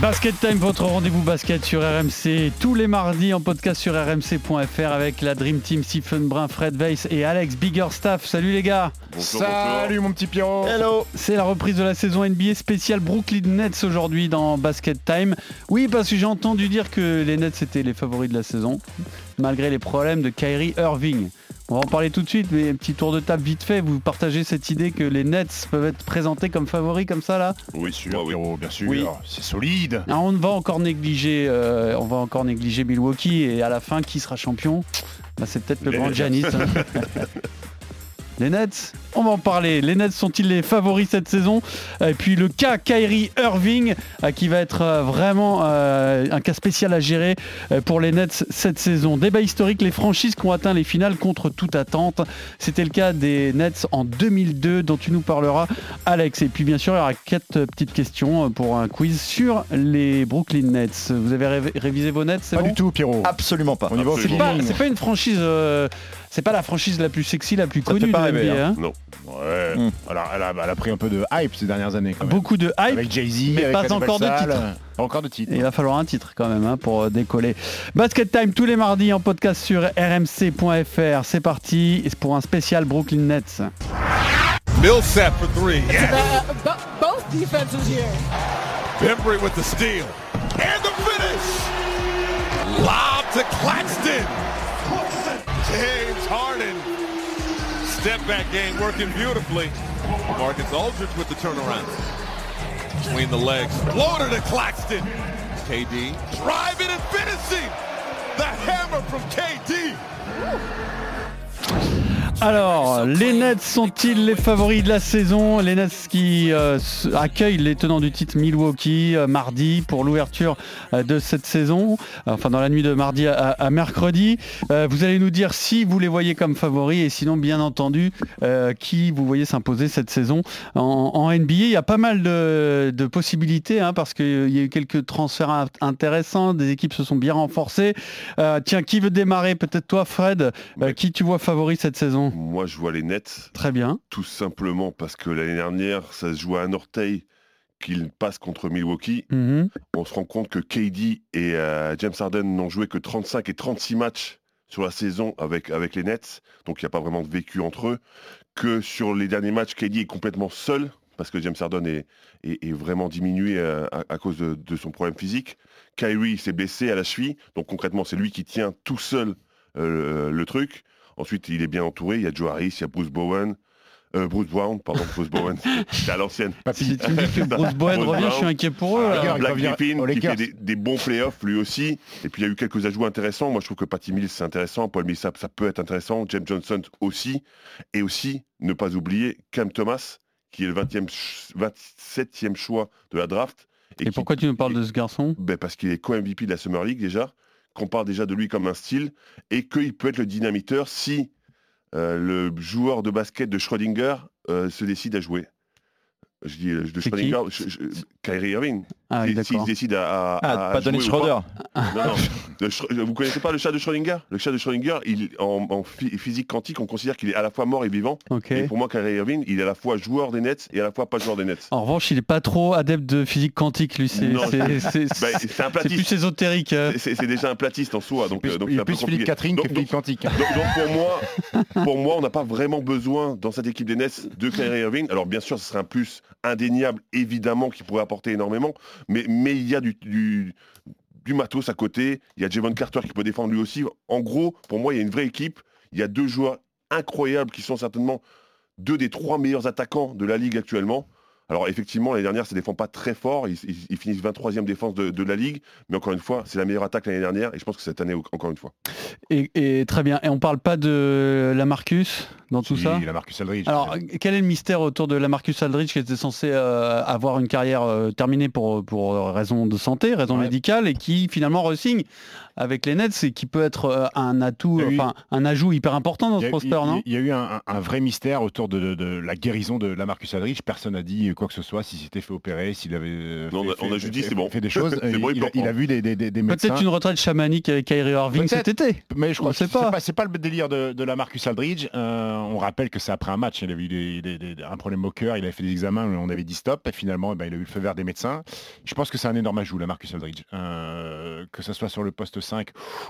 Basket Time, votre rendez-vous basket sur RMC tous les mardis en podcast sur rmc.fr avec la Dream Team Stephen Brun, Fred Weiss et Alex Biggerstaff. Salut les gars Salut mon petit Pierrot Hello C'est la reprise de la saison NBA spéciale Brooklyn Nets aujourd'hui dans Basket Time. Oui, parce que j'ai entendu dire que les Nets étaient les favoris de la saison, malgré les problèmes de Kyrie Irving. On va en parler tout de suite, mais un petit tour de table vite fait. Vous partagez cette idée que les Nets peuvent être présentés comme favoris comme ça là? Oui, sûr, bien sûr. Oui. C'est solide. Alors, on va encore négliger, euh, on va encore négliger Milwaukee et à la fin qui sera champion? Bah, C'est peut-être le Les grand. Giannis. hein. Les Nets, on va en parler. Les Nets sont-ils les favoris cette saison? Et puis le cas Kyrie Irving, euh, qui va être euh, vraiment euh, un cas spécial à gérer pour les Nets cette saison. Débat historique, les franchises qui ont atteint les finales contre toute attente. C'était le cas des Nets en 2002, dont tu nous parleras, Alex. Et puis bien sûr, il y aura quatre petites questions pour un quiz sur les Brooklyn Nets. Vous avez ré- révisé vos Nets, c'est Pas bon? du tout, Pierrot. Absolument pas. C'est pas, une franchise, euh, c'est pas la franchise la plus sexy, la plus Ça te connue de NBA, hein? Non. Ouais. Hmm. Alors, elle a, elle a pris un peu de hype ces dernières années quand même. Beaucoup de hype. Avec Jay-Z, mais avec pas encore de titre. Pas encore de titre. Il va falloir un titre quand même hein, pour euh, décoller. Basket Time tous les mardis en podcast sur rmc.fr. C'est parti pour un spécial Brooklyn Nets. Millsap for three. Bo- both defenses here. Bembry with the steal. And the finish. Lob to Claxton. James Harden. Step back game working beautifully. Marcus Aldridge with the turnaround. Between the legs. Floater to Claxton. KD driving and finishing. The hammer from KD. Alors, les Nets sont-ils les favoris de la saison? Les Nets qui euh, accueillent les tenants du titre Milwaukee euh, mardi pour l'ouverture euh, de cette saison, enfin dans la nuit de mardi à, à mercredi. Vous allez nous dire si vous les voyez comme favoris et sinon, bien entendu, qui vous voyez s'imposer cette saison en, en NBA. Il y a pas mal de, de possibilités hein, parce qu'il y a eu quelques transferts int- intéressants, des équipes se sont bien renforcées. Tiens, qui veut démarrer? Peut-être toi, Fred. Qui tu vois favori cette saison? Moi, je vois les Nets, Très bien. tout simplement parce que l'année dernière, ça se jouait à un orteil qu'ils passent contre Milwaukee. Mhm. On se rend compte que KD et euh, James Harden n'ont joué que 35 et 36 matchs sur la saison avec, avec les Nets, donc il n'y a pas vraiment de vécu entre eux. Que sur les derniers matchs, KD est complètement seul, parce que James Harden est, est- est vraiment diminué euh, à, à cause de, de son problème physique. Kyrie s'est blessé à la cheville, donc concrètement, c'est lui qui tient tout seul euh, le, le truc. Ensuite, il est bien entouré. Il y a Joe Harris, il y a Bruce Bowen. Euh, Bruce Brown, pardon, Bruce Bowen, c'est à l'ancienne. Si tu me dis que Bruce Bowen revient, je suis inquiet pour eux. Ah, là. Black Griffin qui fait des, des bons playoffs lui aussi. Et puis il y a eu quelques ajouts intéressants. Moi je trouve que Patty Mills c'est intéressant, Paul Millsap ça peut être intéressant, James Johnson aussi. Et aussi, ne pas oublier Cam Thomas, qui est le 20e, ch- 27e choix de la draft. Et qui- pourquoi tu nous parles de ce garçon? Ben, Parce qu'il est co-MVP de la Summer League déjà, qu'on parle déjà de lui comme un style, et qu'il peut être le dynamiteur si euh, le joueur de basket de Schrödinger euh, se décide à jouer. Je dis euh, de Schrödinger, Kyrie Irving. Ah oui, décide à, à- Ah, à pas ou Schroeder. Non, non. Le Schrö- vous connaissez pas le chat de Schrödinger? Le chat de Schrödinger, il, en, en phy- physique quantique, on considère qu'il est à la fois mort et vivant. Ok. Et pour moi, Kyrie Irving, il est à la fois joueur des Nets et à la fois pas joueur des Nets. En revanche, il est pas trop adepte de physique quantique, lui. C'est Non. c'est- c'est- c'est un c'est plus platiste. ésotérique. euh. C'est déjà un platiste en soi, donc Plus- euh, donc il c'est est peu plus Philippe compliqué. Catherine Donc- que Philippe Quantique. Donc, donc pour moi, pour moi, on n'a pas vraiment besoin dans cette équipe des Nets de Kyrie Irving. Alors bien sûr, ce serait un plus indéniable, évidemment, qui pourrait apporter énormément, mais il y a du, matos à côté. Il y a Javon Carter qui peut défendre lui aussi. En gros, pour moi, il y a une vraie équipe. Il y a deux joueurs incroyables qui sont certainement deux des trois meilleurs attaquants de la ligue actuellement. Alors effectivement, l'année dernière, ça ne défend pas très fort. Ils, ils- ils finissent 23e défense de, de la ligue. Mais encore une fois, c'est la meilleure attaque l'année dernière. Et je pense que cette année, encore une fois. Et, et très bien. Et on parle pas de Lamarcus dans tout ça? Il a Marcus Aldridge. Alors, quel est le mystère autour de Lamarcus Aldridge qui était censé euh, avoir une carrière euh, terminée pour, pour raison de santé, raison Ouais. médicale, et qui finalement resigne avec les Nets et qui peut être euh, un atout, enfin un ajout hyper important dans ce roster, il- non? il y a eu un, vrai mystère autour de, de- de la guérison de Lamarcus Aldridge. Personne n'a dit quoi que ce soit, s'il s'était fait opérer, s'il avait euh, Non, on a- fait, on a fait- juste dit, fait- c'est bon. fait des choses. C'est il, bon, il il peut a, il a reprendre. vu des, des- des- des médecins. Peut-être une retraite chamanique avec Kyrie Irving cet été. Mais je crois que c'est pas. pas, c'est pas le délire de, de la Marcus Aldridge. Euh, on rappelle que c'est après un match. Il avait eu des- des- des- un problème au cœur. Il avait fait des examens. On avait dit stop. Et finalement, eh ben, il a eu le feu vert des médecins. Je pense que c'est un énorme ajout, la Marcus Aldridge. Euh, que ce soit sur le poste 5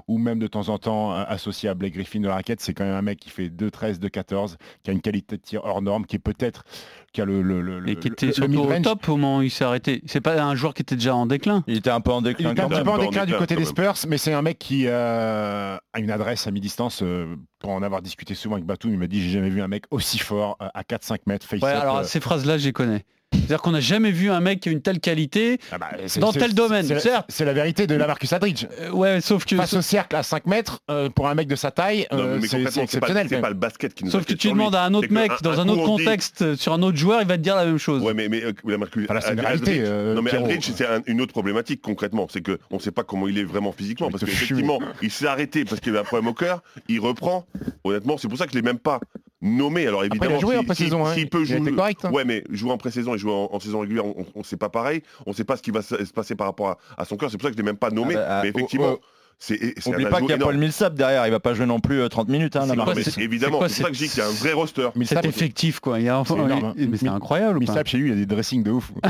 ou même de temps en temps euh, associé à Blake Griffin de la raquette, c'est quand même un mec qui fait 2-13, 2-14, qui a une qualité de tir hors norme, qui est peut-être qui a le, le, le, Et qui le- était le surtout au top au moment où il s'est arrêté. C'est pas un joueur qui était déjà en déclin. Il était un peu en Il déclin était un petit peu en déclin du côté des. Spurs, mais c'est un mec qui euh, a une adresse à mi-distance. euh, pour en avoir discuté souvent avec Batum, il m'a dit j'ai jamais vu un mec aussi fort euh, à 4-5 mètres. Face Ouais, up, alors euh, ces phrases-là, je les connais. C'est-à-dire qu'on n'a jamais vu un mec qui a une telle qualité. ah bah, c'est- dans c'est- tel domaine, c'est- certes. C'est la vérité de la Marcus Aldridge. Euh, ouais, sauf que. Face au cercle à 5 mètres, euh, pour un mec de sa taille, euh, mais c'est- concrètement, c'est c'est pas, exceptionnel. c'est pas le basket qui nous Sauf que tu demandes à un autre C'est que mec un- dans un un autre on dit- contexte, sur un autre joueur, il va te dire la même chose. Ouais, mais, mais euh, la Marcus- c'est Aldridge- euh, Pierrot. Aldridge, c'est un- une autre problématique concrètement. C'est qu'on ne sait pas comment il est vraiment physiquement. Parce qu'effectivement, il s'est arrêté parce qu'il avait un problème au cœur. Il reprend. Honnêtement, c'est pour ça que je ne l'ai même pas nommé. Alors Après, évidemment, il a joué si- en pré-saison. si- hein. s'il peut jouer. correct. hein. Ouais, mais jouer en pré-saison et jouer en, en saison régulière, on ne sait pas pareil. On ne sait pas ce qui va se, se passer par rapport à, à son cœur. C'est pour ça que je l'ai même pas nommé. Ah bah, mais ah, effectivement, oh, oh. c'est c'est Oublie un pas qu'il y a énorme. Paul Millsap derrière, il va pas jouer non plus euh, 30 minutes. Hein, C'est la quoi. Mais c'est- c'est- évidemment, c'est c'est ça que je dis c'est- qu'il y a un vrai roster. Mais ça, effectif, quoi. Il y a C'est énorme, hein. Mais c'est Mais- incroyable. Millsap, chez lui, il y a des dressings de ouf.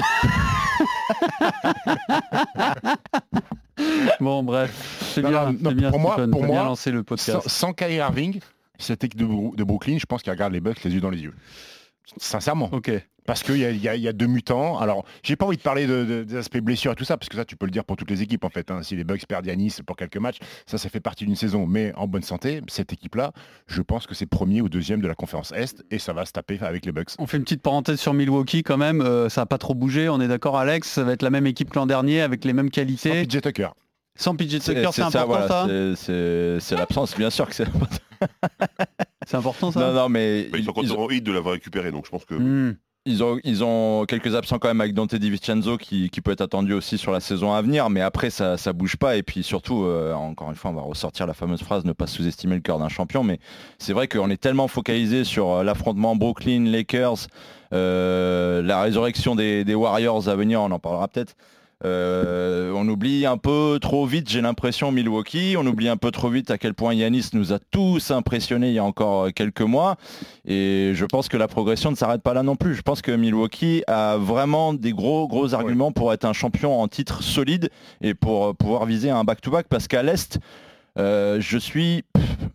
Bon, bref. C'est Non, bien, non, c'est non, bien, pour moi- pour bien moi, lancé le Sans, podcast. sans Kyrie Irving, cette équipe de, Brooklyn, je pense qu'il regarde les Bucks les yeux dans les yeux. Sincèrement. Ok. Parce qu'il y, a- y y deux mutants. Alors, j'ai pas envie de parler de- de- des aspects blessures et tout ça, parce que ça, tu peux le dire pour toutes les équipes en fait. hein. Si les Bucks perdent Yanis pour quelques matchs, ça, ça fait partie d'une saison. Mais en bonne santé, cette équipe-là, je pense que c'est premier ou deuxième de la conférence Est et ça va se taper avec les Bucks. On fait une petite parenthèse sur Milwaukee quand même. euh, ça n'a pas trop bougé. On est d'accord, Alex. Ça va être la même équipe que l'an dernier avec les mêmes Sans qualités. PJ Tucker. Sans PJ C'est Tucker, c'est important voilà, ça? c'est- l'absence, bien sûr que c'est C'est important ça. Non, non, mais Bah, ils sont ils, ils- contents de l'avoir récupéré. Donc je pense que. Hmm. ils ont, ils ont quelques absents quand même avec Dante DiVincenzo qui, qui peut être attendu aussi sur la saison à venir, mais après ça, ça bouge pas. Et puis surtout, euh, encore une fois, on va ressortir la fameuse phrase ne pas sous-estimer le cœur d'un champion, mais c'est vrai qu'on est tellement focalisé sur euh, l'affrontement Brooklyn, Lakers, euh, la résurrection des, des Warriors à venir, on en parlera peut-être. Euh, on oublie un peu trop vite, j'ai l'impression, Milwaukee. On oublie un peu trop vite à quel point Yanis nous a tous impressionnés il y a encore euh, quelques mois. Et je pense que la progression ne s'arrête pas là non plus. Je pense que Milwaukee a vraiment des gros, gros arguments pour être un champion en titre solide et pour euh, pouvoir viser un back-to-back. parce qu'à l'Est, je suis,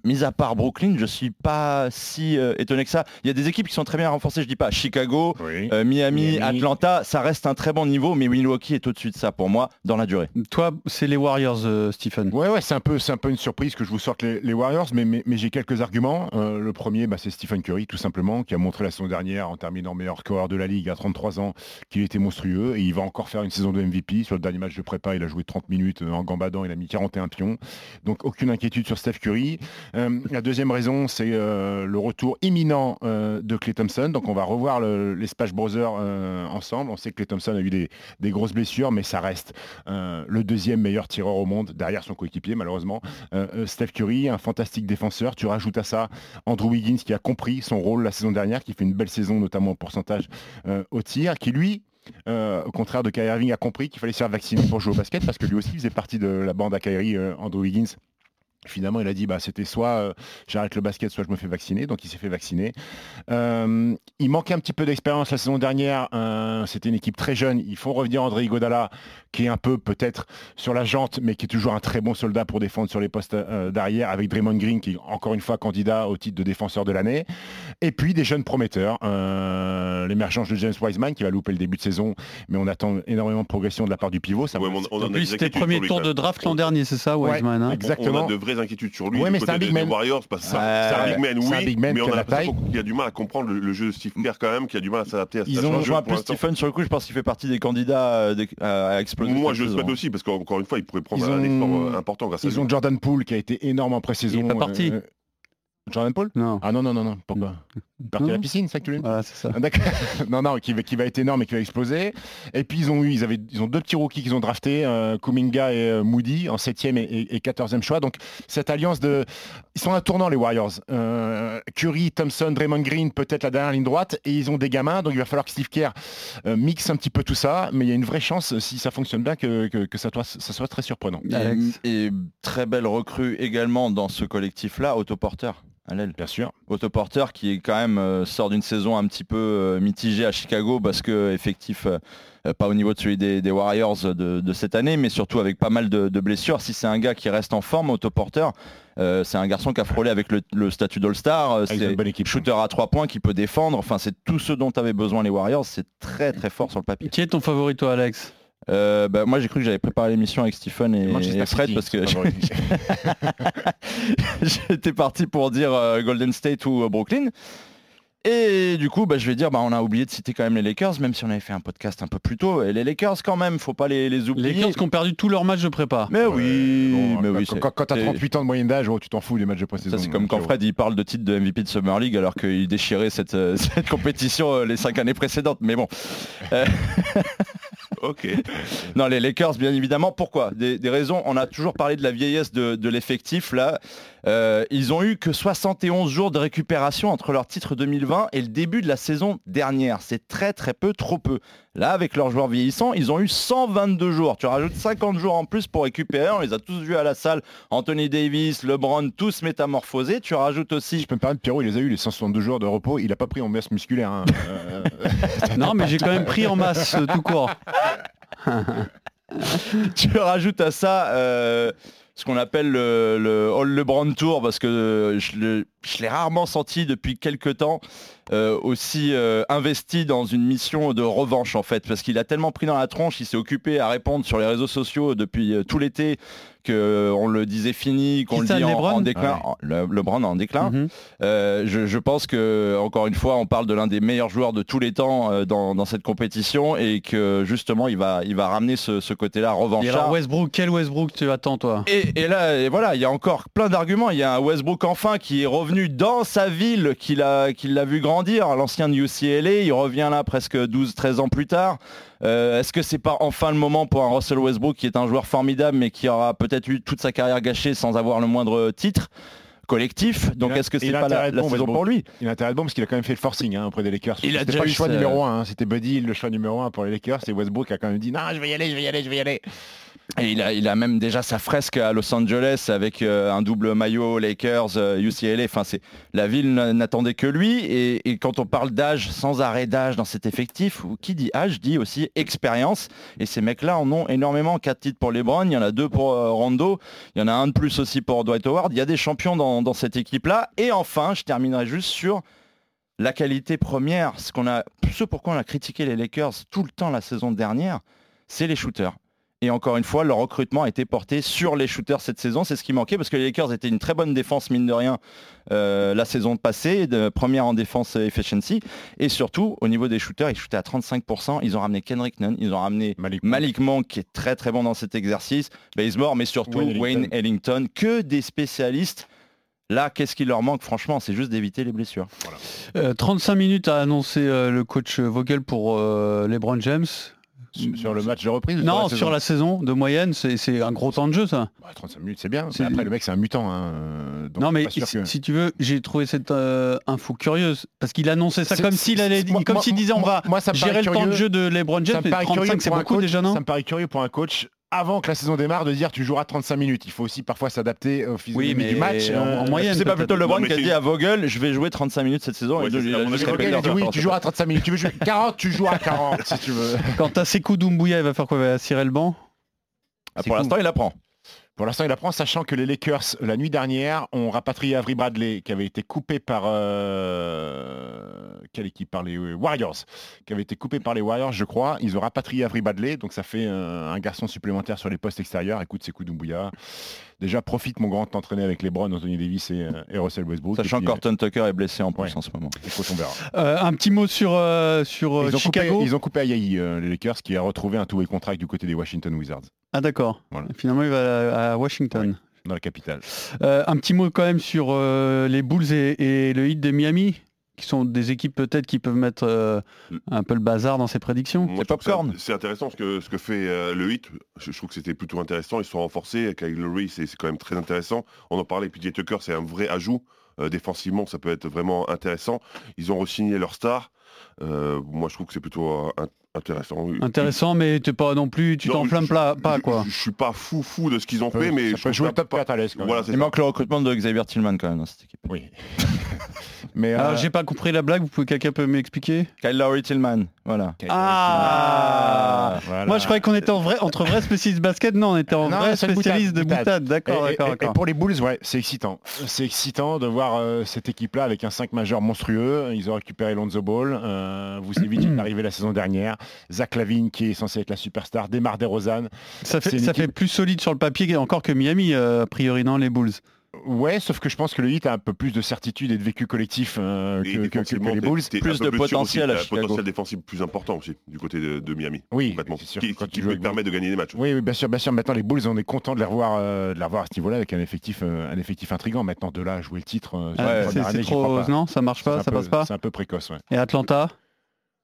mis à part Brooklyn, je suis pas si euh, étonné que ça. Il y a des équipes qui sont très bien renforcées, je dis pas Chicago, Oui. euh, Miami, Miami. Atlanta, ça reste un très bon niveau, mais Milwaukee est au-dessus de ça pour moi dans la durée. Toi, c'est les Warriors, euh, Stephen. Ouais, ouais, c'est un peu, c'est un peu une surprise que je vous sorte les, les Warriors, mais, mais, mais j'ai quelques arguments. Euh, le premier, bah, c'est Stephen Curry, tout simplement, qui a montré la saison dernière en terminant meilleur scoreur de la ligue à 33 ans, qu'il était monstrueux et il va encore faire une saison de MVP. Sur le dernier match de prépa, il a joué 30 minutes en gambadant, il a mis 41 pions. Donc aucune inquiétude sur Steph Curry. Euh, la deuxième raison, c'est euh, le retour imminent euh, de Clay Thompson. Donc on va revoir le- les Splash Brothers ensemble. On sait que Clay Thompson a eu des, grosses blessures, mais ça reste le deuxième meilleur tireur au monde, derrière son coéquipier malheureusement. Steph Curry, un fantastique défenseur. Tu rajoutes à ça Andrew Wiggins qui a compris son rôle la saison dernière, qui fait une belle saison notamment en pourcentage au tir, qui lui... au contraire de Kyrie Irving a compris qu'il fallait se faire vacciner pour jouer au basket parce que lui aussi faisait partie de la bande à Kyrie, Andrew Wiggins. Finalement, il a dit bah c'était soit euh, j'arrête le basket, soit je me fais vacciner. Donc il s'est fait vacciner. Euh, il manquait un petit peu d'expérience la saison dernière. Euh, C'était une équipe très jeune. Ils font revenir André Godala, qui est un peu peut-être sur la jante, mais qui est toujours un très bon soldat pour défendre sur les postes euh, d'arrière, avec Draymond Green, qui est encore une fois candidat au titre de défenseur de l'année. Et puis des jeunes prometteurs. Euh, L'émergence de James Wiseman, qui va louper le début de saison, mais on attend énormément de progression de la part du pivot. Ça Ouais, on- on en des c'était inquiétudes premier tour de draft l'an dernier, c'est ça, Ouais, Wiseman hein? On exactement. a de vraies inquiétudes sur lui. Ouais, du mais côté c'est un des- big man. Warriors, parce que ça- Ouais, c'est un big man, c'est un oui, big man mais on a a la taille. l'impression qu'il a du mal à comprendre le, le jeu de Steve Kerr quand même, qui a du mal à s'adapter à Ils à ont joué un peu. Stephen sur le coup, je pense qu'il fait partie des candidats euh, des- à, à exploser. Moi, je le souhaite aussi, parce qu'encore une fois, il pourrait prendre Ils un ont- effort euh, important grâce à Ils ont Jordan Poole qui a été énorme en pré-saison. Il est pas parti. Jordan Paul Non. Ah non, non, non, non. Pourquoi? Partir à la piscine, c'est ça que tu dire? Voilà, c'est ça. Ah, D'accord. non, non, qui, va- qui va être énorme et qui va exploser. Et puis ils ont eu, ils avaient, ils ont deux petits rookies qu'ils ont draftés, euh, Kuminga et euh, Moody en 7e et, et, et 14e choix. Donc cette alliance de, ils sont à un tournant les Warriors. Euh, Curry, Thompson, Draymond Green, peut-être la dernière ligne droite, et ils ont des gamins. Donc il va falloir que Steve Kerr euh, mixe un petit peu tout ça. Mais il y a une vraie chance, si ça fonctionne bien, que, que, que ça, soit, ça soit très surprenant. Alex? Et, et très belle recrue également dans ce collectif-là, Otto Porter. À l'aile. Bien sûr. Otto Porter qui est quand même euh, sort d'une saison un petit peu euh, mitigée à Chicago parce que effectif euh, pas au niveau de celui des, des Warriors de, de cette année mais surtout avec pas mal de, de blessures si c'est un gars qui reste en forme Otto Porter euh, c'est un garçon qui a frôlé avec le, le statut d'All-Star euh, une c'est bonne équipe. shooter à trois points qui peut défendre enfin c'est tout ce dont avaient besoin les Warriors c'est très très fort sur le papier Qui est ton favori, toi, Alex? Euh, bah, moi j'ai cru que j'avais préparé l'émission avec Stephen et, Manchester et Fred City, parce que. J'étais parti pour dire euh, Golden State ou euh, Brooklyn. Et du coup, bah, je vais dire, bah, on a oublié de citer quand même les Lakers, même si on avait fait un podcast un peu plus tôt. Et les Lakers quand même, faut pas les, les Les oublier. Lakers qui ont perdu tous leurs matchs de prépa. Mais oui, Bon, mais quand- oui. quand, t'as c'est- 38 ans de moyenne d'âge, oh, tu t'en fous des matchs de pré-saison. Ça c'est comme quand. Fred il parle de titre de MVP de Summer League alors qu'il déchirait cette, cette compétition les cinq années précédentes. Mais bon. Ok. Non, les Lakers, bien évidemment. Pourquoi? Des, raisons. On a toujours parlé de la vieillesse de, de l'effectif. Là, Euh, ils ont eu que 71 jours de récupération entre leur titre 2020 et le début de la saison dernière. C'est très très peu, trop peu. Là, avec leurs joueurs vieillissants, ils ont eu 122 jours. Tu rajoutes 50 jours en plus pour récupérer. On les a tous vus à la salle. Anthony Davis, LeBron, tous métamorphosés. Tu rajoutes aussi Je peux me permettre, Pierrot, il les a eu les 162 jours de repos. Il a pas pris en masse musculaire. hein. Euh, Non, mais j'ai quand même pris en masse euh, tout court. tu rajoutes à ça euh, ce qu'on appelle le, le All LeBron Tour parce que je l'ai rarement senti depuis quelques temps euh, aussi euh, investi dans une mission de revanche en fait. Parce qu'il a tellement pris dans la tronche, il s'est occupé à répondre sur les réseaux sociaux depuis euh, tout l'été que on le disait fini, qu'on le dit en, LeBron en déclin, Ah le, LeBron en déclin. Euh, je, je pense que encore une fois, on parle de l'un des meilleurs joueurs de tous les temps euh, dans, dans cette compétition et que justement, il va, il va ramener ce, ce côté-là Et revanchard. alors Westbrook, quel Westbrook tu attends toi? Et, et là, et voilà, il y a encore plein d'arguments. Il y a un Westbrook enfin qui est revenu dans sa ville, qu'il a, qu'il l'a vu grandir, l'ancien de UCLA. Il revient là presque 12-13 ans plus tard. Euh, Est-ce que c'est pas enfin le moment pour un Russell Westbrook qui est un joueur formidable mais qui aura peut-être eu toute sa carrière gâchée sans avoir le moindre titre collectif Donc est-ce que c'est pas la, la bon, saison pour lui? Il a intérêt de bon parce qu'il a quand même fait le forcing hein, auprès des Lakers. Il a déjà pas le choix numéro 1. C'était Buddy le choix numéro 1 pour les Lakers. Et Westbrook a quand même dit non, je vais y aller, je vais y aller, je vais y aller. Et il a, même déjà sa fresque à Los Angeles avec euh, un double maillot Lakers, euh, UCLA. Enfin, c'est la ville n'attendait que lui. Et, quand on parle d'âge, sans arrêt d'âge dans cet effectif, qui dit âge dit aussi expérience. Et ces mecs-là en ont énormément. Quatre titres pour LeBron, il y en a deux pour euh, Rondo, il y en a un de plus aussi pour Dwight Howard. Il y a des champions dans, dans cette équipe-là. Et enfin, je terminerai juste sur la qualité première, ce qu'on a, ce pourquoi on a critiqué les Lakers tout le temps la saison dernière, c'est les shooters. Et encore une fois, leur recrutement a été porté sur les shooters cette saison. C'est ce qui manquait parce que les Lakers étaient une très bonne défense, mine de rien, euh, la saison passée, de première en défense efficiency. Et surtout, au niveau des shooters, ils shootaient à 35%. Ils ont ramené Kendrick Nunn, ils ont ramené Malik. Malik Monk qui est très très bon dans cet exercice, Bazemore, mais surtout Wayne Wayne Ellington. Ellington, que des spécialistes. Là, qu'est-ce qui leur manque Franchement, c'est juste d'éviter les blessures. Euh, 35 minutes a annoncé euh, le coach Vogel pour euh, LeBron James. Sur, le match de reprise Non, sur la saison de moyenne, c'est un gros temps de jeu ça. Ouais, 35 minutes, c'est bien. Après, le mec, c'est un mutant. hein, non mais si, tu veux, j'ai trouvé cette euh, info curieuse parce qu'il annonçait ça comme s'il allait, comme s'il disait on va moi, ça me gérer le temps de jeu de LeBron James. me Mais paraît 35 curieux c'est beaucoup déjà non Ça me paraît curieux pour un coach avant que la saison démarre de dire tu joueras 35 minutes. Il faut aussi parfois s'adapter au physionomie mais du match. en- euh, en moyenne, C'est pas plutôt LeBron qui a dit à Vogel, je vais jouer 35 minutes cette saison. Ouais, et c'est il a à Vogel, dit oui, tu joueras 35 minutes. Tu veux jouer 40, tu joueras 40 si tu veux. Quand t'as Sekou Doumbouya, il va faire quoi Il va cirer le banc? Ah, pour l'instant, il apprend. Pour l'instant, il apprend, sachant que les Lakers, la nuit dernière, ont rapatrié Avery Bradley, qui avait été coupé par... euh, Quelle équipe Par les euh, Warriors. Qui avait été coupé par les Warriors, je crois. Ils ont rapatrié Avery Bradley, donc ça fait euh, un garçon supplémentaire sur les postes extérieurs. Écoute, c'est Doumbouya. Déjà, profite, mon grand, t'entraîner avec les Browns, Anthony Davis et, euh, et Russell Westbrook. Sachant Horton Tucker est blessé en plus Ouais. en ce moment. écoute, on verra. Euh, Un petit mot sur euh, sur Ils ont, coupé, Chicago. ils ont coupé Ayayi, euh, les Lakers, qui a retrouvé un two-way contract du côté des Washington Wizards. Ah d'accord. Voilà. Finalement il va à, à Washington. dans la capitale. Euh, un petit mot quand même sur euh, les Bulls et, et le Heat de Miami qui sont des équipes peut-être qui peuvent mettre euh, un peu le bazar dans ces prédictions. Moi, popcorn. C'est intéressant ce que, ce que fait euh, le hit. Je, je trouve que c'était plutôt intéressant. Ils sont renforcés. Kyle Lowry, c'est quand même très intéressant. On en parlait. PJ Tucker, c'est un vrai ajout. Euh, défensivement, ça peut être vraiment intéressant. Ils ont re-signé leur star. Euh, moi, je trouve que c'est plutôt intéressant. Intéressant, mais t'es pas non plus, tu t'enflammes pas, quoi. Je, suis pas fou fou de ce qu'ils ont fait, mais ça je peut trouve jouer top pas- 4 à l'aise. Voilà, Il ça. manque le recrutement de Xavier Tillman quand même dans cette équipe. Oui. Mais Alors euh, j'ai pas compris la blague, vous pouvez quelqu'un peut m'expliquer? Kyle Lowry Tillman, voilà. Ah voilà. Moi je croyais qu'on était en vrai, entre vrais spécialistes basket, non on était en Non, vrai spécialistes de boutade, d'accord, Et- et- d'accord, et, d'accord. pour les Bulls, ouais, c'est excitant. C'est excitant de voir euh, cette équipe-là avec un 5 majeur monstrueux. Ils ont récupéré Lonzo Ball. Euh, vous savez, il est arrivé la saison dernière. Zach Lavine, qui est censé être la superstar. Ça fait, c'est une ça équipe- fait plus solide sur le papier encore que Miami, euh, a priori, non, les Bulls? Ouais, sauf que je pense que le Heat a un peu plus de certitude et de vécu collectif euh, que, les Bulls. Plus de potentiel aussi, à Chicago. potentiel défensif plus important aussi du côté de, de Miami. Oui, Complètement. c'est sûr, Qui, qui peut permettre de gagner des matchs. Oui, oui, bien sûr, bien sûr. Maintenant, les Bulls, on est content de les revoir, euh, de les revoir à ce niveau-là avec un effectif, euh, un effectif intrigant. Maintenant, de là à jouer le titre, sur Ah, la Ouais, c'est trop, pas. non, ça marche C'est pas, un ça peu- passe pas? C'est un peu précoce, ouais. Et Atlanta?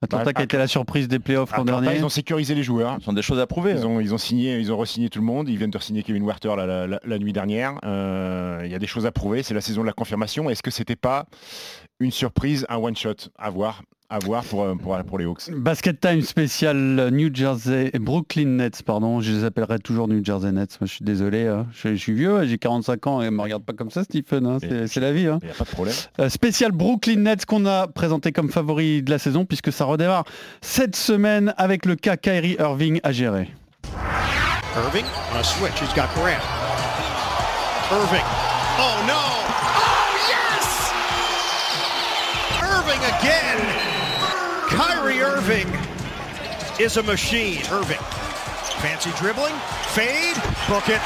Atlanta Bah, qui a été la surprise des playoffs l'an dernier. ils ont sécurisé les joueurs. Ils ont des choses à prouver. Ils ont, ils ont signé, ils ont re-signé tout le monde. Ils viennent de signer Kevin Werther la, la- la- la nuit dernière. Euh, Il y a des choses à prouver. C'est la saison de la confirmation. Est-ce que c'était pas une surprise, un one shot à voir, à voir pour, euh, pour, pour les Hawks Basket Time spécial New Jersey, Brooklyn Nets, pardon, je les appellerai toujours New Jersey Nets, moi je suis désolé, hein. je, je suis vieux, j'ai 45 ans et me regarde pas comme ça Stephen, hein, c'est la vie. hein. Il n'y a pas de problème. Euh, spécial Brooklyn Nets qu'on a présenté comme favori de la saison puisque ça redémarre cette semaine avec le cas Kyrie Irving à gérer. Irving on a switch. He's got Grant. Irving. Oh no. Oh yes! Irving again. Kyrie Irving is a machine. Irving. Fancy dribbling. Fade. Book it.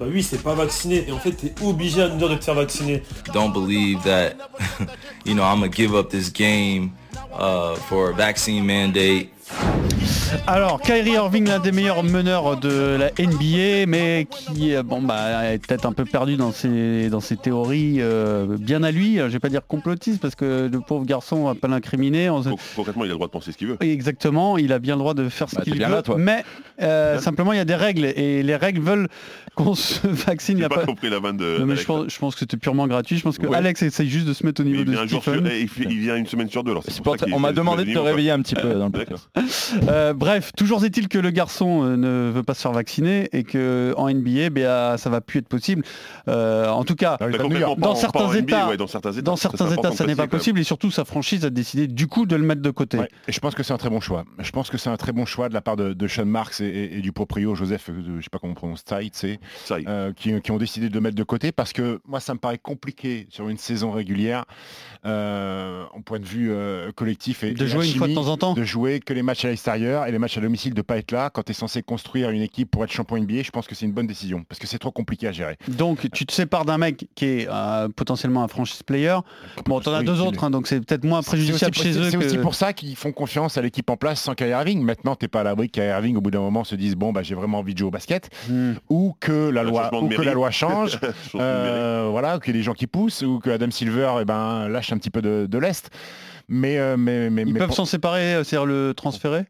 Bah oui, c'est pas vacciné et en fait t'es obligé à nous dire de te faire vacciner. don't believe that you know I'm gonna give up this game uh, for a vaccine mandate. Alors Kyrie Irving, l'un des meilleurs meneurs de la NBA, mais qui euh, bon bah est peut-être un peu perdu dans ses dans ses théories euh, bien à lui. Je vais pas dire complotiste parce que le pauvre garçon va pas l'incriminer. On- Con- Concrètement, il a le droit de penser ce qu'il veut. Oui, Exactement, il a bien le droit de faire ce Bah, qu'il veut, bien là, toi. mais euh, simplement il y a des règles et les règles veulent qu'on se vaccine. J'ai pas, pas- compris la vanne de. Non, mais je pense, je pense que c'était purement gratuit. Je pense que Ouais. Alex essaye juste de se mettre au niveau de jour sur, Stephen. et il, fait- il vient une semaine sur deux. Alors C'est c'est pour pour ça ça- qu'il on m'a demandé de te réveiller un petit peu dans le podcast. Bref, toujours est-il que le garçon euh, ne veut pas se faire vacciner et que en NBA, bah, ça va plus être possible. Euh, en tout cas, Dans certains États- ouais, dans certains États, dans Ça, certains États, n'est pas possible et surtout sa franchise a décidé du coup de le mettre de côté. Ouais. Et je pense que c'est un très bon choix. Je pense que c'est un très bon choix de la part de, de Sean Marks et, et- et du proprio Joseph, euh, je sais pas comment on prononce, euh, qui, qui ont décidé de le mettre de côté parce que moi ça me paraît compliqué sur une saison régulière euh, en point de vue euh, collectif et De jouer une fois de temps en temps. de jouer que les matchs à l'extérieur et les matchs à domicile de pas être là quand tu es censé construire une équipe pour être champion NBA je pense que c'est une bonne décision parce que c'est trop compliqué à gérer Donc tu te sépares d'un mec qui est euh, potentiellement un franchise player. Bon, t'en as deux autres, hein, donc c'est peut-être moins préjudiciable chez c'est- eux. C'est que- aussi pour ça qu'ils font confiance à l'équipe en place sans Kyrie Irving. Maintenant, t'es pas à l'abri que Kyrie Irving, au bout d'un moment, se dise bon, bah, j'ai vraiment envie de jouer au basket, Hmm. ou que la loi, ou que la loi change, euh, voilà, qu'il y ait des gens qui poussent, ou que Adam Silver, eh ben, lâche un petit peu de, de l'est. Mais, euh, mais, mais, Ils mais peuvent pour- s'en séparer, c'est-à-dire le transférer?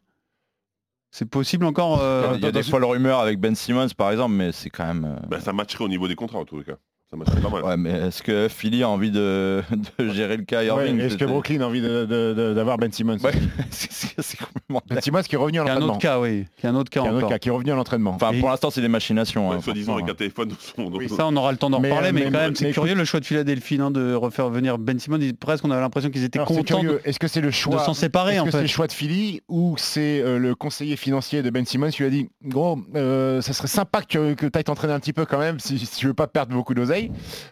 C'est possible encore euh, Il y a dans- des fois le rumeur avec Ben Simmons par exemple, mais c'est quand même. euh, Bah, ça matcherait au niveau des contrats en tous les cas. Ça matcherait pas mal. Ouais, mais est-ce que Philly a envie de, de gérer le cas Ouais, Irving Est-ce que Brooklyn a envie de- de- de- d'avoir Ben Simmons Ouais, c'est- c'est c'est complètement Ben Simmons qui est revenu à Il y a un l'entraînement. autre cas, oui. Il y a un autre cas Qui est un autre cas, qui est revenu à l'entraînement. Enfin, Et- pour l'instant, c'est des machinations. Ouais, hein, Soi-disant avec franchement. un téléphone son. Oui, Ça, on aura le temps d'en Mais, reparler, mais, mais- quand même, c'est curieux le choix de Philadelphie hein, de refaire venir Ben Simmons. Presque, on avait l'impression qu'ils étaient Alors, contents de. Est-ce que c'est le choix s'en séparer, Est-ce en que c'est fait. le choix de Philly ou c'est euh, le conseiller financier de Ben Simmons qui lui a dit gros, euh, ça serait sympa que, tu ailles t'entraîner un petit peu quand même si, si tu veux pas perdre beaucoup d'oseille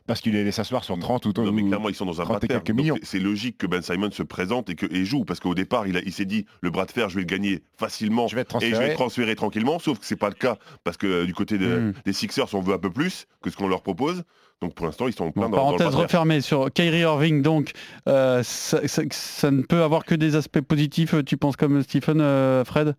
parce qu'il allait s'asseoir sur 30 ou Non, mais clairement, ils sont dans un 30 bras de fer. C'est logique que Ben Simon se présente et, que, et joue, parce qu'au départ, il, a- il s'est dit le bras de fer, je vais le gagner facilement Je vais être et je vais le transférer tranquillement, sauf que c'est pas le cas, parce que euh, du côté de- Mm. des Sixers, on veut un peu plus que ce qu'on leur propose. Donc pour l'instant, ils sont plein Bon, dans, dans le parenthèse fer. refermée sur Kyrie Irving, donc euh, ça, ça- ça ne peut avoir que des aspects positifs, tu penses comme Stephen, euh, Fred?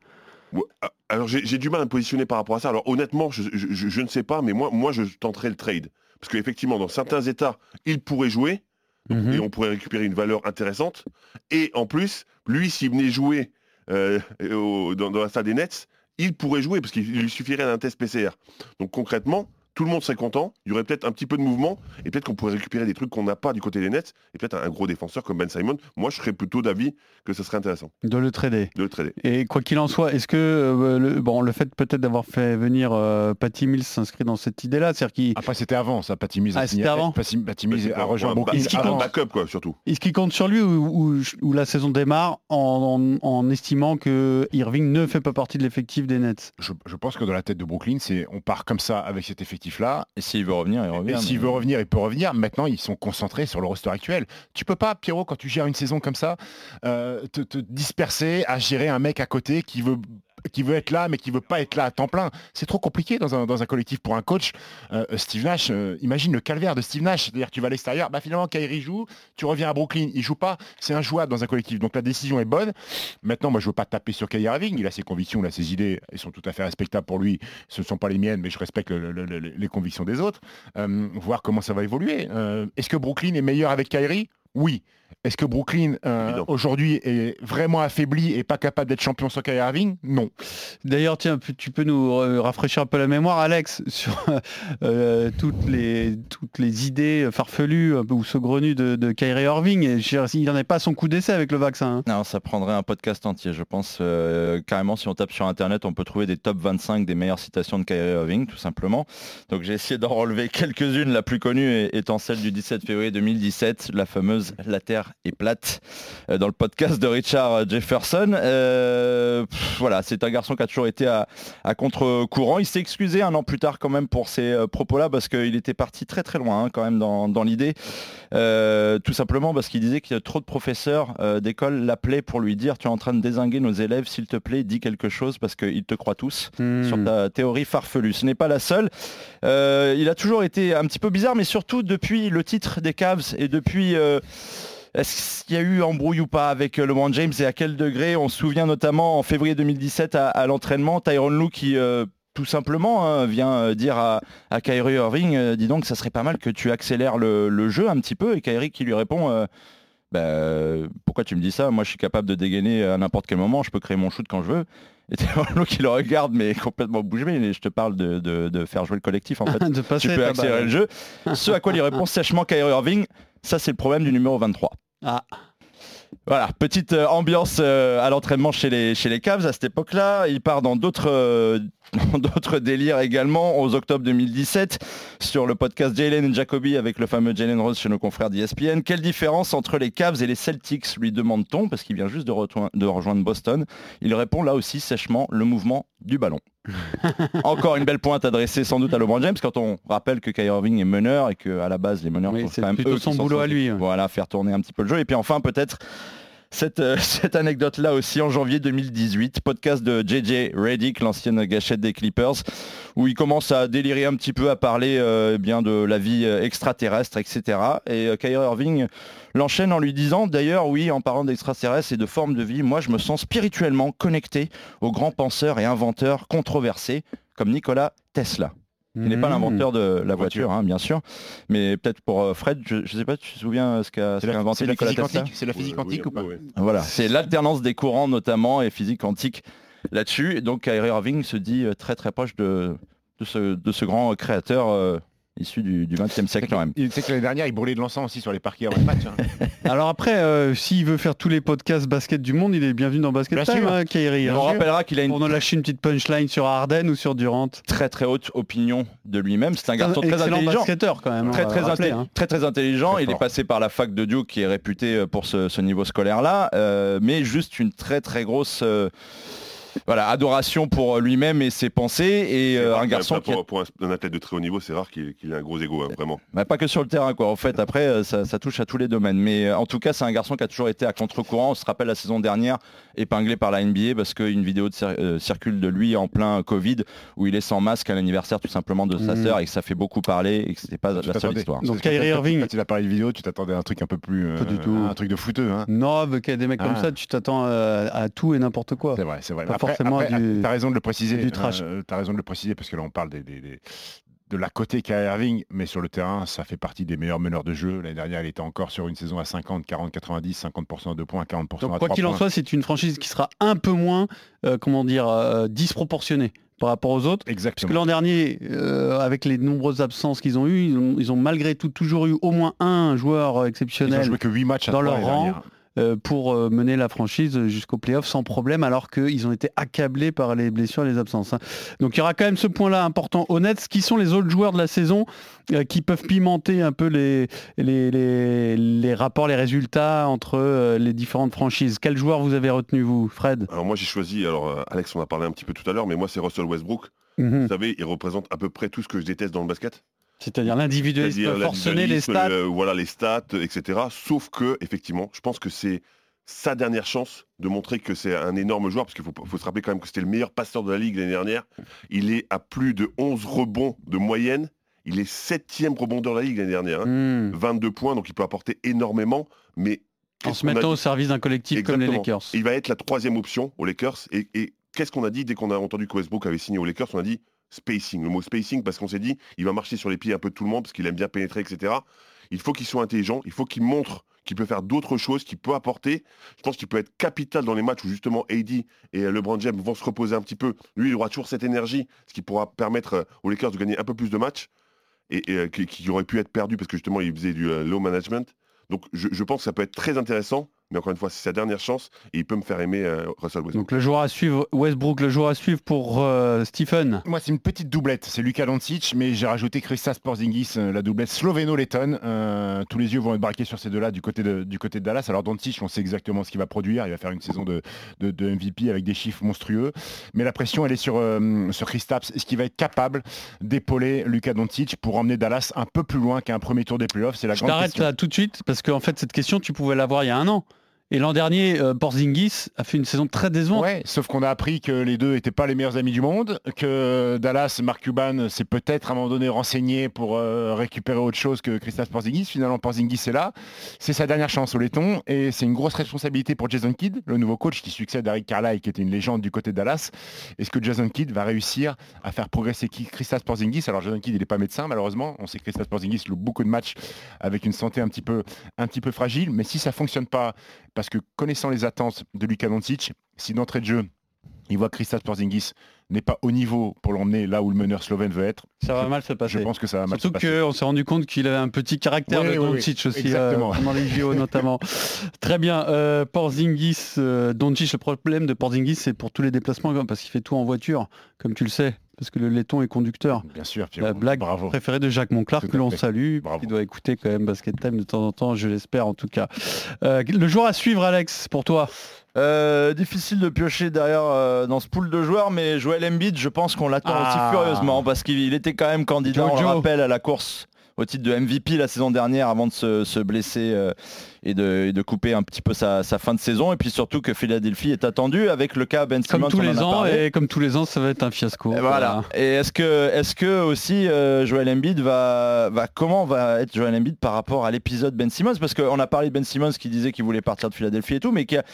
Ouais, à- alors j'ai du mal à me positionner par rapport à ça. Alors honnêtement, je, je- je- je ne sais pas, mais moi, moi je tenterais le trade. Parce qu'effectivement, dans certains États, il pourrait jouer Mhm. et on pourrait récupérer une valeur intéressante. Et en plus, lui, s'il venait jouer euh, au- dans, dans la salle des Nets, il pourrait jouer parce qu'il lui suffirait d'un test PCR. Donc concrètement, tout le monde serait content. Il y aurait peut-être un petit peu de mouvement et peut-être qu'on pourrait récupérer des trucs qu'on n'a pas du côté des Nets et peut-être un, gros défenseur comme Ben Simon. Moi, je serais plutôt d'avis que ce serait intéressant De le trader. de le trader. Et quoi qu'il en soit, est-ce que euh, le, bon, le fait peut-être d'avoir fait venir euh, Patty Mills s'inscrit dans cette idée-là, c'est-à-dire qu'il Après, c'était avant, ça. Patty Mills a Ah, c'était avant Patty Patty Mills C'est a rejoint un avant. backup, quoi, surtout. est-ce qu'il compte sur lui ou, ou- ou la saison démarre en, en- en estimant que Irving ne fait pas partie de l'effectif des Nets? Je, je pense que dans la tête de Brooklyn, c'est on part comme ça avec cet effectif-là. Et s'il veut revenir, il Et revient. s'il mais- veut revenir, il peut revenir. Maintenant, ils sont concentrés sur le roster actuel. Tu peux pas, Pierrot, quand tu gères une saison comme ça, euh, te, te disperser à gérer un mec à côté qui veut qui veut être là mais qui veut pas être là à temps plein. C'est trop compliqué dans un, collectif pour un coach. Euh, Steve Nash, euh, imagine le calvaire de Steve Nash. C'est-à-dire tu vas à l'extérieur, bah finalement Kyrie joue, tu reviens à Brooklyn, il joue pas, c'est injouable dans un collectif. Donc la décision est bonne. Maintenant, moi je veux pas taper sur Kyrie Irving, il a ses convictions, il a ses idées, elles sont tout à fait respectables pour lui. Ce ne sont pas les miennes, mais je respecte le- le- le- les convictions des autres. Euh, voir comment ça va évoluer. Est-ce que Brooklyn est meilleur avec Kyrie? Oui. Est-ce que Brooklyn euh, aujourd'hui est vraiment affaibli et pas capable d'être champion sans Kyrie Irving? Non. D'ailleurs, tiens, tu- peux nous euh, rafraîchir un peu la mémoire, Alex, sur euh, toutes, les, toutes les idées farfelues ou saugrenues de, de Kyrie Irving. Et je il n'en est pas à son coup d'essai avec le vaccin. hein. Non, ça prendrait un podcast entier, je pense. Euh, carrément, si on tape sur Internet, on peut trouver des top 25 des meilleures citations de Kyrie Irving, tout simplement. Donc j'ai essayé d'en relever quelques-unes. La plus connue étant celle du 17 février 2017, la fameuse « La Terre est plate euh, dans le podcast de Richard Jefferson. Euh, voilà, c'est un garçon qui a toujours été à, à contre-courant. Il s'est excusé un an plus tard quand même pour ces euh, propos-là, parce qu'il était parti très très loin hein, quand même dans, dans l'idée. Euh, tout simplement parce qu'il disait qu'il y a trop de professeurs d'école l'appelaient pour lui dire tu es en train de désinguer nos élèves, s'il te plaît, dis quelque chose parce qu'ils te croient tous Hmm. sur ta théorie farfelue. Ce n'est pas la seule. Euh, il a toujours été un petit peu bizarre, mais surtout depuis le titre des Cavs et depuis... euh, est-ce qu'il y a eu embrouille ou pas avec euh, LeBron James et à quel degré? On se souvient notamment en février 2017 à, à l'entraînement, Tyron Lue qui euh, tout simplement hein, vient euh, dire à, à Kyrie Irving, euh, dis donc ça serait pas mal que tu accélères le, le jeu un petit peu. Et Kyrie qui lui répond euh, bah, pourquoi tu me dis ça? Moi je suis capable de dégainer à n'importe quel moment, je peux créer mon shoot quand je veux. Et Tyronn Lue qui le regarde mais complètement bouge bée, mais je te parle de, de- de faire jouer le collectif en fait. De tu peux accélérer le jeu. Ce à quoi il répond sèchement Kyrie Irving, ça c'est le problème du numéro 23. Ah. Voilà, petite euh, ambiance euh, à l'entraînement chez les, chez les Cavs à cette époque-là. Il part dans d'autres euh, délires également, aux octobre 2017, sur le podcast Jalen et Jacoby avec le fameux Jalen Rose chez nos confrères d'ESPN. Quelle différence entre les Cavs et les Celtics, lui demande-t-on, parce qu'il vient juste de rejoindre Boston. Il répond là aussi sèchement le mouvement du ballon. Encore une belle pointe adressée sans doute à LeBron James quand on rappelle que Kyrie Irving est meneur et que à la base les meneurs Oui, c'est quand même plutôt eux son boulot à lui. Voilà, faire tourner un petit peu le jeu. Et puis enfin peut-être cette, euh, cette anecdote-là aussi en janvier 2018, podcast de JJ Redick, l'ancienne gâchette des Clippers, où il commence à délirer un petit peu, à parler euh, eh bien de la vie euh, extraterrestre, etc. Et euh, Kyrie Irving l'enchaîne en lui disant, d'ailleurs, oui, en parlant d'extraterrestres et de formes de vie, moi je me sens spirituellement connecté aux grands penseurs et inventeurs controversés, comme Nikola Tesla. Il n'est pas Mmh. l'inventeur de la Voiture. hein, bien sûr. Mais peut-être pour euh, Fred, je ne sais pas, tu te souviens ce qu'a ce qu'a inventé la Nikola Tesla C'est la physique quantique oui, ou pas oui, voilà, c'est l'alternance des courants notamment et physique quantique là-dessus. Et donc Kyrie Irving se dit euh, très très proche de, de, ce, de ce grand créateur euh, issu du, 20e siècle quand même. Il sait que l'année dernière, il brûlait de l'encens aussi sur les parquets avant le match. hein. Alors après, euh, s'il veut faire tous les podcasts basket du monde, il est bienvenu dans Basket Bien Time, hein, hein. on rappellera qu'il a une nous lâcher une petite punchline sur Harden ou sur Durant. très très haute opinion de lui-même. C'est un Un garçon très intelligent. basketteur quand même. Très on très, le rappeler, inté- hein. très très intelligent, Très il est passé par la fac de Duke qui est réputé euh, pour ce, ce niveau scolaire là, mais juste une très très grosse euh, voilà, adoration pour lui-même et ses pensées et euh, un garçon qui a pour, pour un, athlète de très haut niveau, c'est rare qu'il ait un gros ego, hein, vraiment. Bah, pas que sur le terrain, quoi. En fait, après, euh, ça, ça touche à tous les domaines. Mais euh, en tout cas, c'est un garçon qui a toujours été à contre-courant. On se rappelle la saison dernière, épinglé par la NBA parce qu'une vidéo de cir- euh, circule de lui en plein Covid où il est sans masque à l'anniversaire tout simplement de sa Mhm. sœur et que ça fait beaucoup parler et que c'était pas Tu la seule histoire. Donc Kyrie Irving- Quand tu as parlé de vidéo, tu t'attendais à un truc un peu plus. euh, Pas du tout. Un truc de fouteux. Hein. Non, avec des mecs comme Ah. ça, tu t'attends euh, à tout et n'importe quoi. C'est vrai, c'est vrai. Après, forcément après, du. T'as raison de le préciser. du trash. euh, T'as raison de le préciser parce que là on parle des, des- des- de la côté Kyrie Irving, mais sur le terrain, ça fait partie des meilleurs meneurs de jeu. L'année dernière, il était encore sur une saison à 50, 40, 90, 50% à 2 points, 40% à Donc 3 quoi qu'il en soit, c'est une franchise qui sera un peu moins, euh, comment dire, euh, disproportionnée par rapport aux autres. Parce que Exactement. l'an dernier, euh, avec les nombreuses absences qu'ils ont eues, ils ont, ils ont malgré tout toujours eu au moins un joueur Ils ont exceptionnel joué que 8 matchs à dans 3 leur rang. Euh, pour euh, mener la franchise jusqu'au playoff sans problème, alors qu'ils ont été accablés par les blessures et les absences. hein. Donc il y aura quand même ce point-là important. Honnête, qui sont les autres joueurs de la saison euh, qui peuvent pimenter un peu les, les, les, les rapports, les résultats entre les différentes franchises Quel joueur vous avez retenu, vous, Fred? Alors moi j'ai choisi, alors Alex on a parlé un petit peu tout à l'heure, mais moi c'est Russell Westbrook. Mhm. Vous savez, il représente à peu près tout ce que je déteste dans le basket. C'est-à-dire l'individualisme C'est-à-dire forcené, les stats. le- voilà les stats, etc. Sauf que, effectivement, je pense que c'est sa dernière chance de montrer que c'est un énorme joueur, parce qu'il faut, faut se rappeler quand même que c'était le meilleur passeur de la ligue l'année dernière. Il est à plus de 11 rebonds de moyenne. Il est septième rebondeur de la ligue l'année dernière. hein. Hmm. 22 points, donc il peut apporter énormément. Mais En se mettant au service d'un collectif comme les. Lakers. Il va être la troisième option aux Lakers. Et, et qu'est-ce qu'on a dit dès qu'on a entendu que Westbrook avait signé aux Lakers? On a dit spacing. Le mot spacing parce qu'on s'est dit il va marcher sur les pieds un peu de tout le monde parce qu'il aime bien pénétrer, etc. Il faut qu'il soit intelligent. Il faut qu'il montre qu'il peut faire d'autres choses, qu'il peut apporter. Je pense qu'il peut être capital dans les matchs où justement AD et LeBron James vont se reposer un petit peu. Lui, il aura toujours cette énergie, ce qui pourra permettre euh, aux Lakers de gagner un peu plus de matchs et, euh, qui, qui aurait pu être perdu parce que justement il faisait du euh, low management. Donc je pense que ça peut être très intéressant, mais encore une fois, c'est sa dernière chance et il peut me faire aimer euh, Russell Westbrook. Donc le joueur à suivre, Westbrook, le joueur à suivre pour euh, Stephen. Moi, c'est une petite doublette. C'est Luka Doncic, mais j'ai rajouté Christas Porzingis, euh, la doublette slovéno-lettonne. Euh, tous les yeux vont être braqués sur ces deux-là du côté de, du côté de Dallas. Alors Doncic, on sait exactement ce qu'il va produire. Il va faire une saison de, de- de MVP avec des chiffres monstrueux. Mais la pression, elle est sur, euh, sur Kristaps. Est-ce qu'il va être capable d'épauler Luka Doncic pour emmener Dallas un peu plus loin qu'un premier tour des playoffs? C'est la Je grande question. là tout de suite parce qu'en fait cette question tu pouvais l'avoir il y a un an. Et l'an dernier, euh, Porzingis a fait une saison très décevante. Ouais, sauf qu'on a appris que les deux n'étaient pas les meilleurs amis du monde, que Dallas, Mark Cuban s'est peut-être à un moment donné renseigné pour euh, récupérer autre chose que Christophe Porzingis. Finalement, Porzingis est là. C'est sa dernière chance au laiton et c'est une grosse responsabilité pour Jason Kidd, le nouveau coach qui succède à Rick Carlisle, qui était une légende du côté de Dallas. Est-ce que Jason Kidd va réussir à faire progresser Christophe Porzingis? Alors Jason Kidd, il n'est pas médecin malheureusement. On sait que Christophe Porzingis loupe beaucoup de matchs avec une santé un petit peu, un petit peu fragile. Mais si ça fonctionne pas, parce que connaissant les attentes de Luka Doncic, si d'entrée de jeu, il voit que Kristaps Porzingis n'est pas au niveau pour l'emmener là où le meneur slovène veut être, Ça va mal se passer. je pense que ça va mal se Surtout passer. qu'on s'est rendu compte qu'il avait un petit caractère, oui. Doncic aussi, euh, pendant les JO notamment. Très bien. Euh, Porzingis, euh, Doncic, le problème de Porzingis, c'est pour tous les déplacements, parce qu'il fait tout en voiture, comme tu le sais, parce que le laiton est conducteur. Bien sûr, Pierrot. La blague Bravo. préférée de Jacques Monclar, que à l'on salue, Bravo. qui doit écouter quand même Basket Time de temps en temps, je l'espère en tout cas. Euh, le joueur à suivre, Alex, pour toi Euh, difficile de piocher derrière euh, dans ce pool de joueurs, mais Joel Embiid, je pense qu'on l'attend Ah. aussi furieusement parce qu'il était quand même candidat, on le Jojo. rappelle, à la course au titre de MVP la saison dernière avant de se, se blesser euh, et, de, et de couper un petit peu sa, sa fin de saison. Et puis surtout que Philadelphie est attendu avec le cas Ben Simmons. Comme tous les ans, parlé. et comme tous les ans, ça va être un fiasco. Et voilà. Et est-ce que, est-ce que aussi euh, Joel Embiid va, va, comment va être Joel Embiid par rapport à l'épisode Ben Simmons? Parce qu'on a parlé de Ben Simmons qui disait qu'il voulait partir de Philadelphie et tout, mais qui a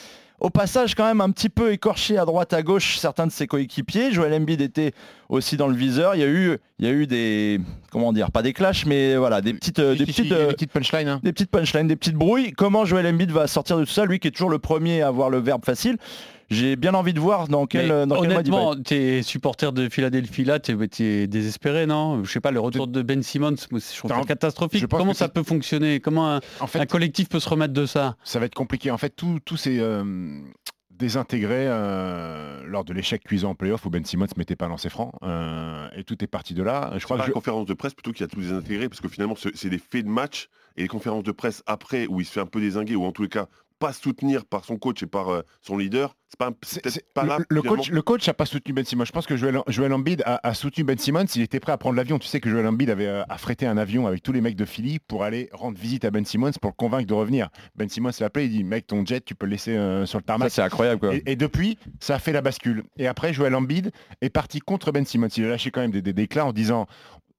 au passage quand même un petit peu écorché à droite à gauche certains de ses coéquipiers. Joel Embiid était aussi dans le viseur. Il y a eu, il y a eu des, comment dire, pas des clashs, mais voilà, des petites, des Si, petites, euh, des petites punchlines. hein. des petites punchlines, des petites brouilles. Comment Joel Embiid va sortir de tout ça? Lui qui est toujours le premier à avoir le verbe facile. J'ai bien envie de voir dans quel, Mais dans quel mode il va honnêtement, t'es supporter de Philadelphie là, t'es t'es désespéré, non? Je sais pas, le retour de Ben Simmons, moi, je trouve ça catastrophique. Comment ça peut fonctionner? Comment un, En fait, un collectif peut se remettre de ça? ça va être compliqué. En fait, tout, tout s'est euh, désintégré euh, lors de l'échec cuisant en playoff où Ben Simmons ne mettait pas lancé franc. euh, et tout est parti de là. Je crois que la je- conférence de presse plutôt qu'il y a tous les intégrés, parce que finalement, c'est c'est des faits de match, et les conférences de presse après, où il se fait un peu désinguer, ou en tous les cas, pas soutenir par son coach et par euh, son leader, c'est pas, c'est C'est- peut-être c'est- pas le, là. le finalement. coach, le coach a pas soutenu Ben Simmons. Je pense que Joel, Joel Embiid a, a soutenu Ben Simmons. Il était prêt à prendre l'avion. Tu sais que Joel Embiid avait euh, affrété un avion avec tous les mecs de Philly pour aller rendre visite à Ben Simmons pour le convaincre de revenir. Ben Simmons l'a appelé. Il dit mec ton jet tu peux le laisser euh, sur le Ça, tarmac. c'est incroyable quoi. Et, et depuis, ça a fait la bascule. Et après, Joel Embiid est parti contre Ben Simmons. Il a lâché quand même des, des déclats en disant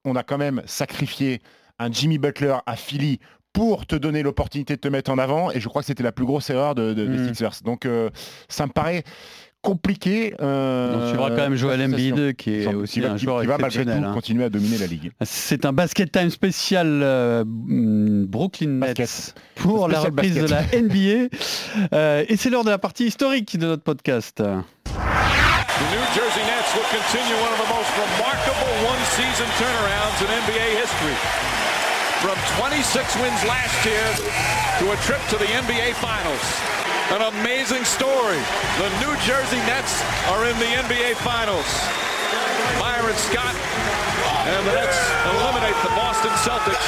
on a quand même sacrifié un Jimmy Butler à Philly pour te donner l'opportunité de te mettre en avant. Et je crois que c'était la plus grosse erreur de, de- des Mm. Sixers. Donc euh, ça me paraît compliqué. euh, On suivra quand même Joel. Embiid qui est Qui aussi va- un qui- joueur qui va malgré tout hein. continuer à dominer la ligue. C'est un basket time spécial euh, Brooklyn Nets Basket. pour la reprise de la. NBA. Euh, et c'est l'heure de la partie historique de notre podcast. The New Jersey Nets will continue one of the most remarkable one-season turnarounds in NBA history. From 26 wins last year to a trip to the NBA Finals. An amazing story. The New Jersey Nets are in the NBA Finals. Byron Scott and the Nets eliminate the Boston Celtics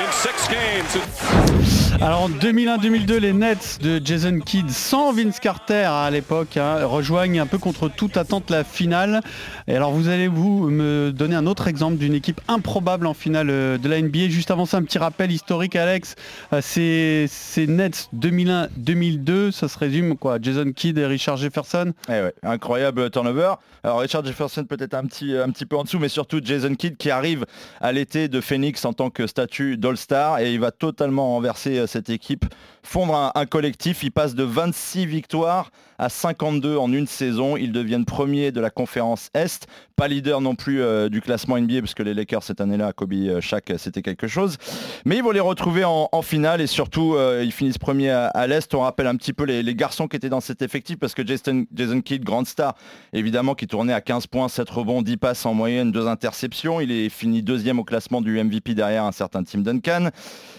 in six games. Alors en 2001-2002, les Nets de Jason Kidd sans Vince Carter à l'époque hein, rejoignent un peu contre toute attente la finale. Et alors vous allez vous me donner un autre exemple d'une équipe improbable en finale euh, de la NBA. Juste avant ça, un petit rappel historique, Alex. Euh, c'est Nets 2001-2002, ça se résume quoi Jason Kidd et Richard Jefferson. Eh ouais, incroyable turnover. Alors Richard Jefferson peut-être un petit, un petit peu en dessous, mais surtout Jason Kidd qui arrive à l'été de Phoenix en tant que statut d'All-Star et il va totalement renverser euh, cette équipe, fondre un, collectif. Il passe de 26 victoires à 52 en une saison. Ils deviennent premiers de la conférence Est, pas leader non plus euh, du classement NBA parce que les Lakers cette année-là, Kobe, euh, Shaq, c'était quelque chose. Mais ils vont les retrouver en, finale et surtout euh, ils finissent premiers à, l'Est. On rappelle un petit peu les, garçons qui étaient dans cet effectif parce que Jason, Jason Kidd, grande star, évidemment qui tournait à 15 points, 7 rebonds, 10 passes en moyenne, 2 interceptions. Il est fini deuxième au classement du MVP derrière un certain Tim Duncan.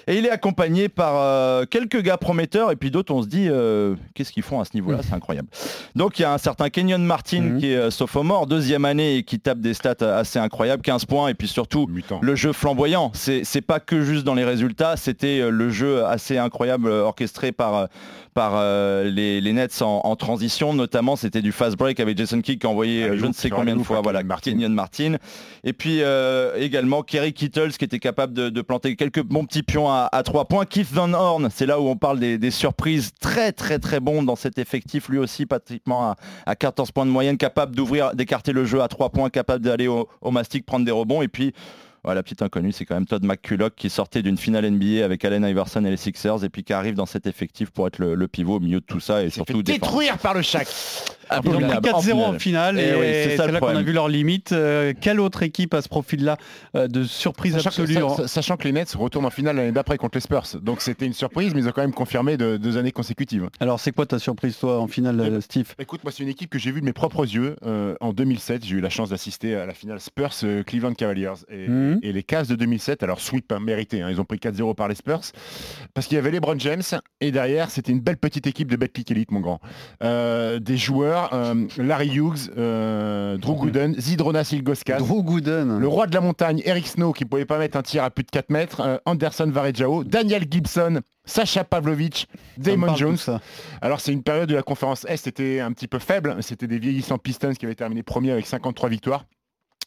Et il est accompagné par euh, quelques gars prometteurs et puis d'autres on se dit euh, qu'est-ce qu'ils font à ce niveau-là, c'est incroyable. Donc il y a un certain Kenyon Martin Mhm. qui est euh, sophomore, deuxième année et qui tape des stats euh, assez incroyables, 15 points et puis surtout Mutant. le jeu flamboyant. C'est pas que juste dans les résultats, c'était le jeu assez incroyable orchestré par, par euh, les, les Nets en, en transition. Notamment, c'était du fast break avec Jason Kidd qui envoyait Alley-oop je ne sais combien de fois voilà, Martin. Kenyon Martin. Et puis euh, également Kerry Kittles qui était capable de, de planter quelques bons petits pions à, à 3 points. Keith Van Horn, c'est là où on parle des, surprises très très très bons dans cet effectif. Lui aussi pratiquement à, à 14 points de moyenne, capable d'ouvrir, d'écarter le jeu à 3 points, capable d'aller au, au mastic, prendre des rebonds. Et puis la petite inconnue, c'est quand même Todd McCulloch qui sortait d'une finale NBA avec Allen Iverson et les Sixers et puis qui arrive dans cet effectif pour être le, le pivot au milieu de tout ça et surtout fait défendre. détruire par le Shaq. Ils ont pris Abominable. 4-0 en finale et, oui, c'est là qu'on a vu leurs limites. Euh, quelle autre équipe à ce profil-là euh, de surprise Sachant que, absolue en- sa- sachant que les Nets retournent en finale l'année d'après contre les Spurs. Donc c'était une surprise, mais ils ont quand même confirmé de deux années consécutives. Alors c'est quoi ta surprise toi en finale, euh, Steve? Écoute, moi c'est une équipe que j'ai vue de mes propres yeux. Euh, en 2007, j'ai eu la chance d'assister à la finale Spurs Cleveland Cavaliers. Et, Mhm. et les Cavs de 2007, alors sweep hein, mérité, hein, ils ont pris 4-0 par les Spurs. Parce qu'il y avait LeBron James et derrière c'était une belle petite équipe de Betclic Elite, mon grand. Euh, des joueurs, euh, Larry Hughes, euh, Drew Gooden, Zidronas Ilgoskas. Drew Gooden. Le roi de la montagne, Eric Snow, qui pouvait pas mettre un tir à plus de 4 mètres, Anderson Varejao, Daniel Gibson, Sacha Pavlovich, Damon Jones. Alors c'est une période où la conférence Est était un petit peu faible, c'était des vieillissants Pistons qui avaient terminé premier avec 53 victoires.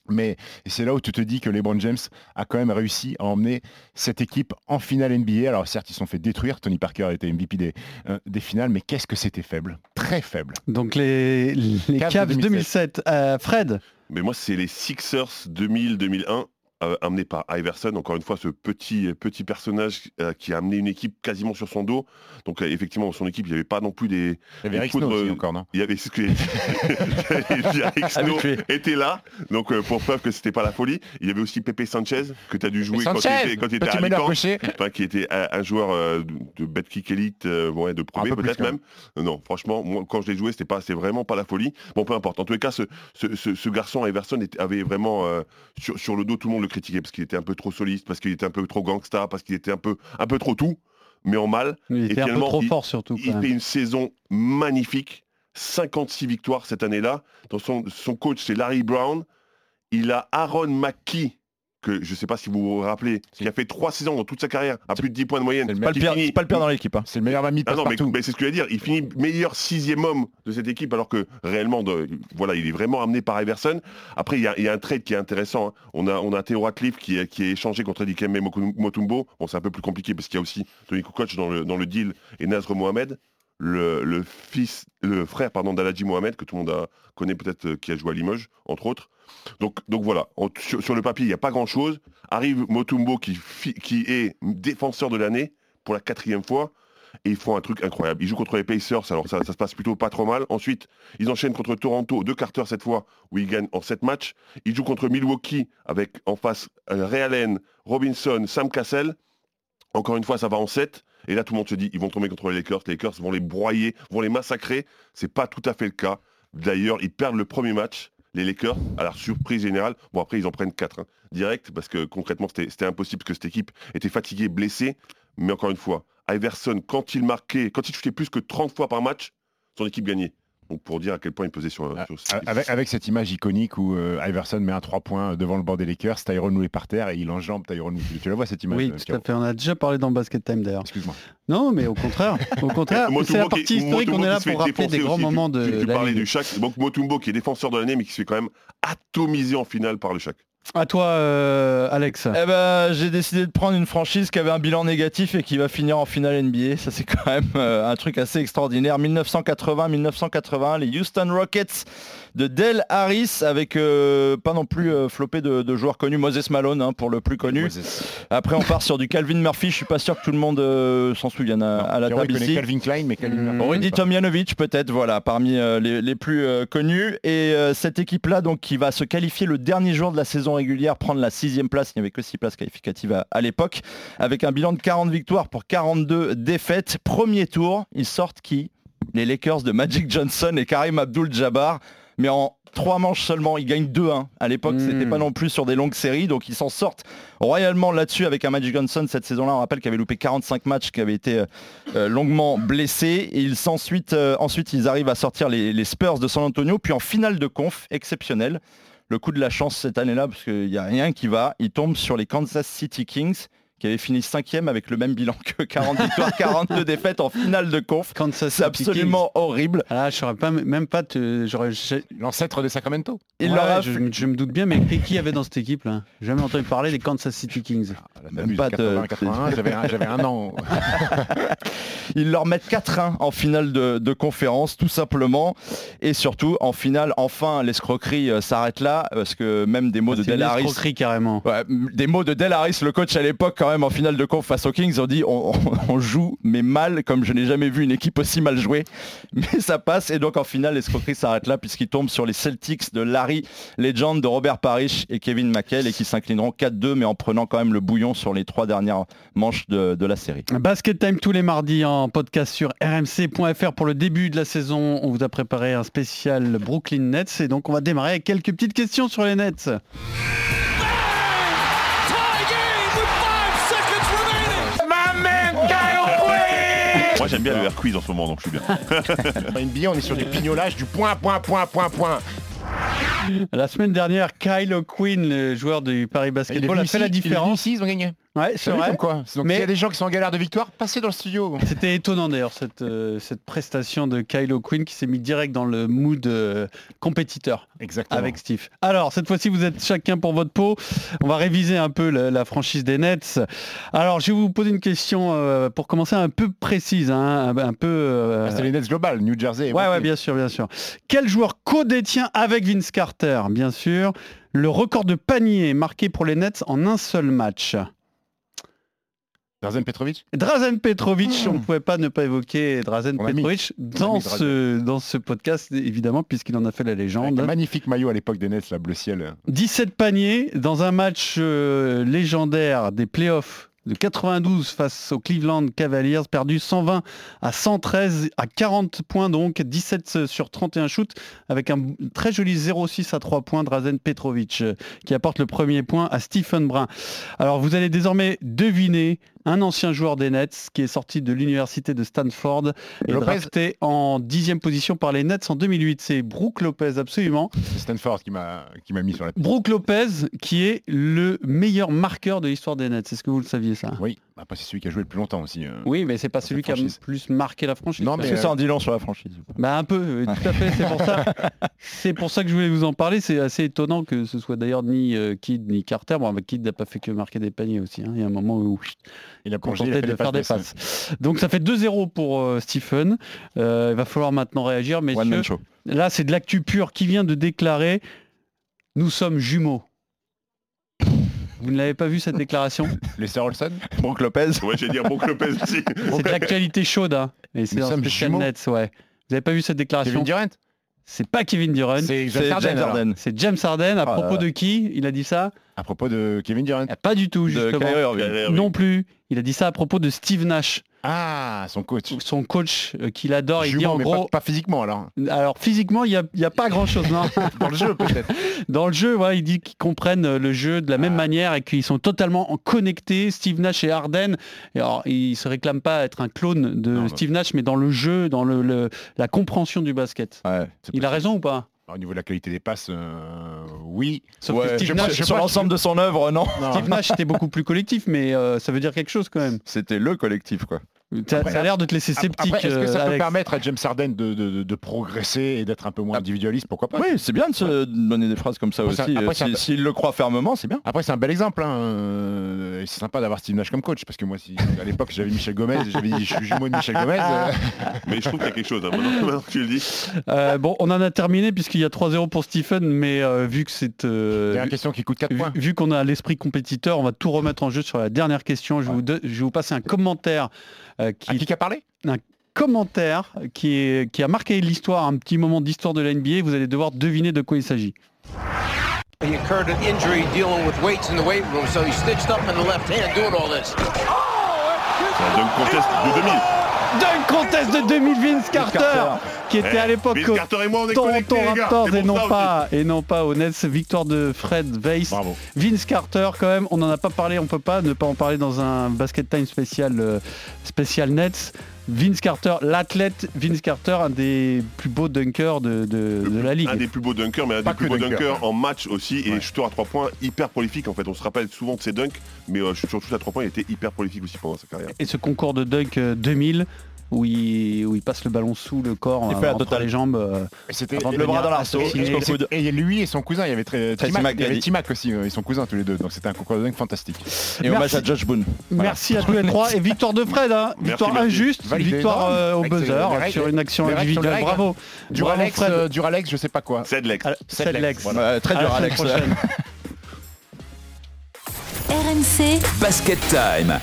Mais c'est là où tu te dis que LeBron James a quand même réussi à emmener cette équipe en finale NBA. Alors certes, ils se sont fait détruire. Tony Parker était MVP des, euh, des finales, mais qu'est-ce que c'était faible Très faible. Donc les, les Cavs Cavs 2007. 2007. Euh, Fred? Mais moi, c'est les Sixers 2000-2001, euh, amenés par Iverson. Encore une fois, ce petit, petit personnage euh, qui a amené une équipe quasiment sur son dos. Donc, euh, effectivement, dans son équipe, il n'y avait pas non plus des. Il y avait aussi encore, non? Il y avait ce que était là, donc pour preuve que c'était pas la folie. Il y avait aussi Pepe Sanchez que tu as dû jouer quand tu Sanchez étais, quand tu étais à Alicante. qui était un, joueur de, Betclic Elite, ouais, de premier plus, peut-être même. Non, franchement, moi quand je l'ai joué, c'était pas, c'est vraiment pas la folie. Bon, peu importe. En tous les cas, ce, ce, garçon Iverson avait vraiment sur, sur le dos, tout le monde le critiquait parce qu'il était un peu trop soliste, parce qu'il était un peu trop gangsta, parce qu'il était un peu, un peu trop tout, mais en mal. Il Et était un peu trop il- fort surtout. Il fait une saison magnifique, 56 victoires cette année-là. Dans son, son coach, c'est Larry Brown. Il a Aaron McKee, que je ne sais pas si vous vous rappelez, qui a fait trois saisons dans toute sa carrière, à plus de 10 points de moyenne. C'est Pas finit- pas le pire dans l'équipe. hein. C'est le meilleur ami de ah non, mais, c'est ce que je veux dire. Il finit meilleur sixième homme de cette équipe, alors que réellement, de- voilà, il est vraiment amené par Iverson. Après, il y y a un trade qui est intéressant. hein. On a, on a Theo Ratcliffe qui est, qui est échangé contre Dikembe Motumbo. Bon, c'est un peu plus compliqué parce qu'il y a aussi Tony Kukoc dans le, dans le deal et Nazr Mohamed, le, le fils, le frère pardon d'Aladji Mohamed que tout le monde a, connaît peut-être, euh, qui a joué à Limoges, entre autres. Donc, voilà, sur, le papier, il n'y a pas grand-chose. Arrive Motumbo qui, est défenseur de l'année pour la quatrième fois. et ils font un truc incroyable. Ils jouent contre les Pacers, alors ça, se passe plutôt pas trop mal. Ensuite, ils enchaînent contre Toronto, deux Carter cette fois, où ils gagnent en 7 matchs. Ils jouent contre Milwaukee avec en face euh, Ray Allen, Robinson, Sam Cassell. Encore une fois, ça va en 7. Et là, tout le monde se dit, ils vont tomber contre les Lakers. Les Lakers vont les broyer, vont les massacrer. C'est pas tout à fait le cas. D'ailleurs, ils perdent le premier match, les Lakers, à la surprise générale. Bon, après, ils en prennent 4 hein, direct, parce que concrètement, c'était impossible, que cette équipe était fatiguée, blessée. Mais encore une fois, Iverson, quand il marquait, quand il shootait plus que 30 fois par match, son équipe gagnait. Donc pour dire à quel point il pesait sur, sur cette équipe. Avec, avec cette image iconique où euh, Iverson met un 3 points devant le banc des Lakers, Tyrone est par terre et il enjambe Tyrone. Tu la vois cette image Oui, euh, tout à fait. On a déjà parlé dans Basket Time d'ailleurs. Excuse-moi. Non, mais au contraire. Au contraire, c'est la partie historique. On est là pour rappeler des grands aussi. moments Tu- de tu, tu la parlais du Shaq. Donc Motumbo qui est défenseur de l'année mais qui se fait quand même atomiser en finale par le Shaq. À toi, euh, Alex. Eh ben, j'ai décidé de prendre une franchise qui avait un bilan négatif et qui va finir en finale NBA. Ça, c'est quand même euh, un truc assez extraordinaire. 1980-1981, les Houston Rockets de Del Harris avec euh, pas non plus euh, flopé de, de joueurs connus. Moses Malone hein, pour le plus connu. Moses. Après, on part sur du Calvin Murphy. Je suis pas sûr que tout le monde euh, s'en souvienne à, à la table connaît ici. Calvin Klein, mais Calvin Mmh. Murphy, Rudy. Tomjanovic peut-être, voilà, parmi euh, les, les plus euh, connus. Et euh, cette équipe-là, donc, qui va se qualifier le dernier jour de la saison régulière, prendre la sixième place, il n'y avait que six places qualificatives à, à l'époque, avec un bilan de 40 victoires pour 42 défaites. Premier tour, ils sortent qui? Les Lakers de Magic Johnson et Karim Abdul-Jabbar. Mais en trois manches seulement, ils gagnent 2-1. À l'époque, Mm. c'était pas non plus sur des longues séries, donc ils s'en sortent royalement là-dessus avec un Magic Johnson cette saison-là. On rappelle qu'il avait loupé 45 matchs, qui avait été euh, euh, longuement blessé. Et ils s'ensuite, euh, ensuite, ils arrivent à sortir les, les Spurs de San Antonio, puis en finale de conf, exceptionnel. Le coup de la chance cette année-là, parce qu'il n'y a rien qui va. Ils tombent sur les Kansas City Kings, qui avaient fini cinquième avec le même bilan que 40 victoires, 42 défaites en finale de conf. Kansas C'est absolument horrible. Ah, je saurais pas, même pas. te- j'aurais- j'ai- L'ancêtre des Sacramento. Il Ouais, leur a je, me doute bien, mais qui- avait dans cette équipe là? J'ai jamais entendu parler des Kansas City Kings. Ah, la Même pas de- 80, 81, j'avais un, j'avais un an. Ils leur mettent 4-1 en finale de, de conférence, tout simplement. Et surtout, en finale, enfin, l'escroquerie euh, s'arrête là, parce que même des mots de C'est une Del Harris... escroquerie carrément. Ouais, des mots de Del Harris, le coach à l'époque quand même en finale de conf face aux Kings, ont dit on, on- on joue mais mal comme je n'ai jamais vu une équipe aussi mal jouer. Mais ça passe et donc en finale l'escroquerie s'arrête là puisqu'ils tombent sur les Celtics de Larry Legend, de Robert Parrish et Kevin McHale et qui s'inclineront 4-2 mais en prenant quand même le bouillon sur les trois dernières manches de, de la série. Basket Time tous les mardis en podcast sur rmc.fr pour le début de la saison. On vous a préparé un spécial Brooklyn Nets et donc on va démarrer avec quelques petites questions sur les Nets. Moi j'aime bien le air quiz en ce moment donc je suis bien. NBA, on est sur du pignolage, du point, point, point, point, point. La semaine dernière, Kyle O'Quinn, le joueur du Paris Basketball, a fait la différence. ici, ils ont gagné. Ouais, c'est vrai. comme quoi Donc Mais- s'il y a des gens qui sont en galère de victoire, passez dans le studio. C'était étonnant d'ailleurs cette, euh, cette prestation de Kyle O'Quinn qui s'est mis direct dans le mood euh, compétiteur Exactement. avec Steve. Alors cette fois-ci vous êtes chacun pour votre peau. On va réviser un peu la, la franchise des Nets. Alors je vais vous poser une question euh, pour commencer un peu précise, hein, un, peu. euh, Ah, C'était les Nets Global, New Jersey. Ouais, ouais, bien sûr, bien sûr. Quel joueur co-détient avec Vince Carter, bien sûr, le record de panier marqué pour les Nets en un seul match Drazen Petrovic Drazen Petrovic, on ne pouvait pas ne pas évoquer Drazen On Petrovic dans ce, dans ce podcast, évidemment, puisqu'il en a fait la Avec légende. un magnifique maillot à l'époque des Nets, la bleu ciel. 17 paniers dans un match euh, légendaire des playoffs de 92 face aux Cleveland Cavaliers, perdu 120 à 113 à 40 points donc, 17 sur 31 shoots avec un très joli 0,6 à 3 points Drazen Petrovic euh, qui apporte le premier point à Stephen Brun. Alors vous allez désormais deviner un ancien joueur des Nets qui est sorti de l'université de Stanford et Lopez. drafté en dixième position par les Nets en 2008. C'est Brooke Lopez, absolument. C'est Stanford qui m'a mis sur la piste. Brooke Lopez, qui est le meilleur marqueur de l'histoire des Nets. Est-ce que vous le saviez ça? Oui, après c'est celui qui a joué le plus longtemps aussi. euh. Oui, mais c'est pas celui qui a le plus marqué la franchise. Non, mais que ça en dit long sur la franchise. Bah un peu, euh, tout à fait. C'est pour ça. C'est pour ça que je voulais vous en parler. C'est assez étonnant que ce soit d'ailleurs ni euh, Kidd ni Carter. Bon, bah, Kidd n'a pas fait que marquer des paniers aussi. hein. Il y a un moment où il a plongé, il a fait de faire des passes. Donc ça fait 2-0 pour euh, Stephen. Euh, il va falloir maintenant réagir, messieurs. Là, c'est de l'actu pure qui vient de déclarer nous sommes jumeaux. Vous ne l'avez pas vu cette déclaration? Les Olsen? Brook Lopez? Ouais, j'allais dire Brook Lopez aussi. C'est de l'actualité chaude, hein. Et c'est. Nets, ouais. Vous avez pas vu cette déclaration? Kevin Durant? C'est pas Kevin Durant. C'est James Harden. C'est James Harden. À Ah, propos de qui Il a dit ça? À propos de Kevin Durant. Ah, Pas du tout, justement. Non plus. Il a dit ça à propos de Steve Nash, Ah, son coach. son coach euh, qu'il adore. Il dit en mais gros, pas, pas physiquement alors. alors physiquement, il n'y a, il y a pas grand-chose. non. Dans le jeu peut-être. Dans le jeu, ouais, il dit qu'ils comprennent euh, le jeu de la Ah. même manière et qu'ils sont totalement en- connectés, Steve Nash et Harden. Et alors, il se réclame pas être un clone de Non, bah. Steve Nash, mais dans le jeu, dans le, le- la compréhension du basket. Ouais. Il a raison ou pas? Au niveau de la qualité des passes, euh, oui. Sauf Ouais, que Steve je- Nash, sur l'ensemble de son œuvre, non. Steve Nash était beaucoup plus collectif, mais euh, ça veut dire quelque chose quand même. C'était le collectif, quoi. Ça, Après- ça a l'air de te laisser sceptique. Est-ce que ça euh, peut Alex. permettre à James Harden de, de- de- de progresser et d'être un peu moins individualiste Pourquoi pas? Oui, c'est bien de se donner des phrases comme ça Après, aussi. Euh, si- S'il le croit fermement, c'est bien. Après, c'est un bel exemple. hein, euh, et C'est sympa d'avoir Steve Nash comme coach parce que moi, si, à l'époque, j'avais Michel Gomez, et j'avais dit je suis jumeau de Michel Gomez. euh, Mais je trouve qu'il y a quelque chose. hein. Maintenant, maintenant que tu le dis. Euh, bon, on en a terminé puisqu'il y a 3-0 pour Stephen, mais euh, vu que c'est... euh, dernière question qui coûte 4 Vu, points. vu qu'on a l'esprit compétiteur, on va tout remettre en jeu sur la dernière question. Je, vais, vous, de- je vais vous passer un commentaire euh, qui, À qui a parlé? Commentaire qui, est, qui a marqué l'histoire, un petit moment d'histoire de la NBA. Vous allez devoir deviner de quoi il s'agit. He incurred an injury dealing with weights in the weight room, so he's stitched up in the left hand doing all this. C'est un dunk contest de 2000. Dunk contest de 2000 Vince Carter, qui était Eh, à l'époque Vince au Carter et moi, on est Toronto. Raptors et non pas et non pas au Nets. Victoire de Fred Weiss. Bravo. Vince Carter quand même, on n'en a pas parlé, on peut pas ne pas en parler dans un basket time spécial euh, spécial Nets. Vince Carter, l'athlète Vince Carter, un des plus beaux dunkers de, de- de la ligue. Un des plus beaux dunkers, mais un Pas des plus beaux dunker. dunkers en match aussi. Et Ouais. shooter à 3 points, hyper prolifique en fait. On se rappelle souvent de ses dunks, mais euh, sur shoot à 3 points, il était hyper prolifique aussi pendant sa carrière. Et ce concours de dunk euh, 2000 où il, où il passe le ballon sous le corps, Il euh, fait la entre totale. les jambes. euh, Et C'était Avant de et- Le bras venir dans l'arceau, assassiner. jusqu'au coude. Et lui et son cousin, il y avait très, Tracy T-Mac, il y avait McGrady. T-Mac aussi, euh, ils sont cousins tous les deux. Donc c'était un concours de dingue fantastique. Et hommage Merci. à Josh Boone. Voilà. Merci à tous les trois et victoire de Fred, hein. Merci, victoire merci. injuste, Validé. victoire euh, au avec buzzer les règles- sur une action les règles sont les individuelle. règles. Bravo. Duralex, Fred. euh, Duralex, je sais pas quoi. C'est de l'ex. À- c'est Lex. Voilà. Ouais, très À dur, semaine Alex. prochaine. RMC Basket Time.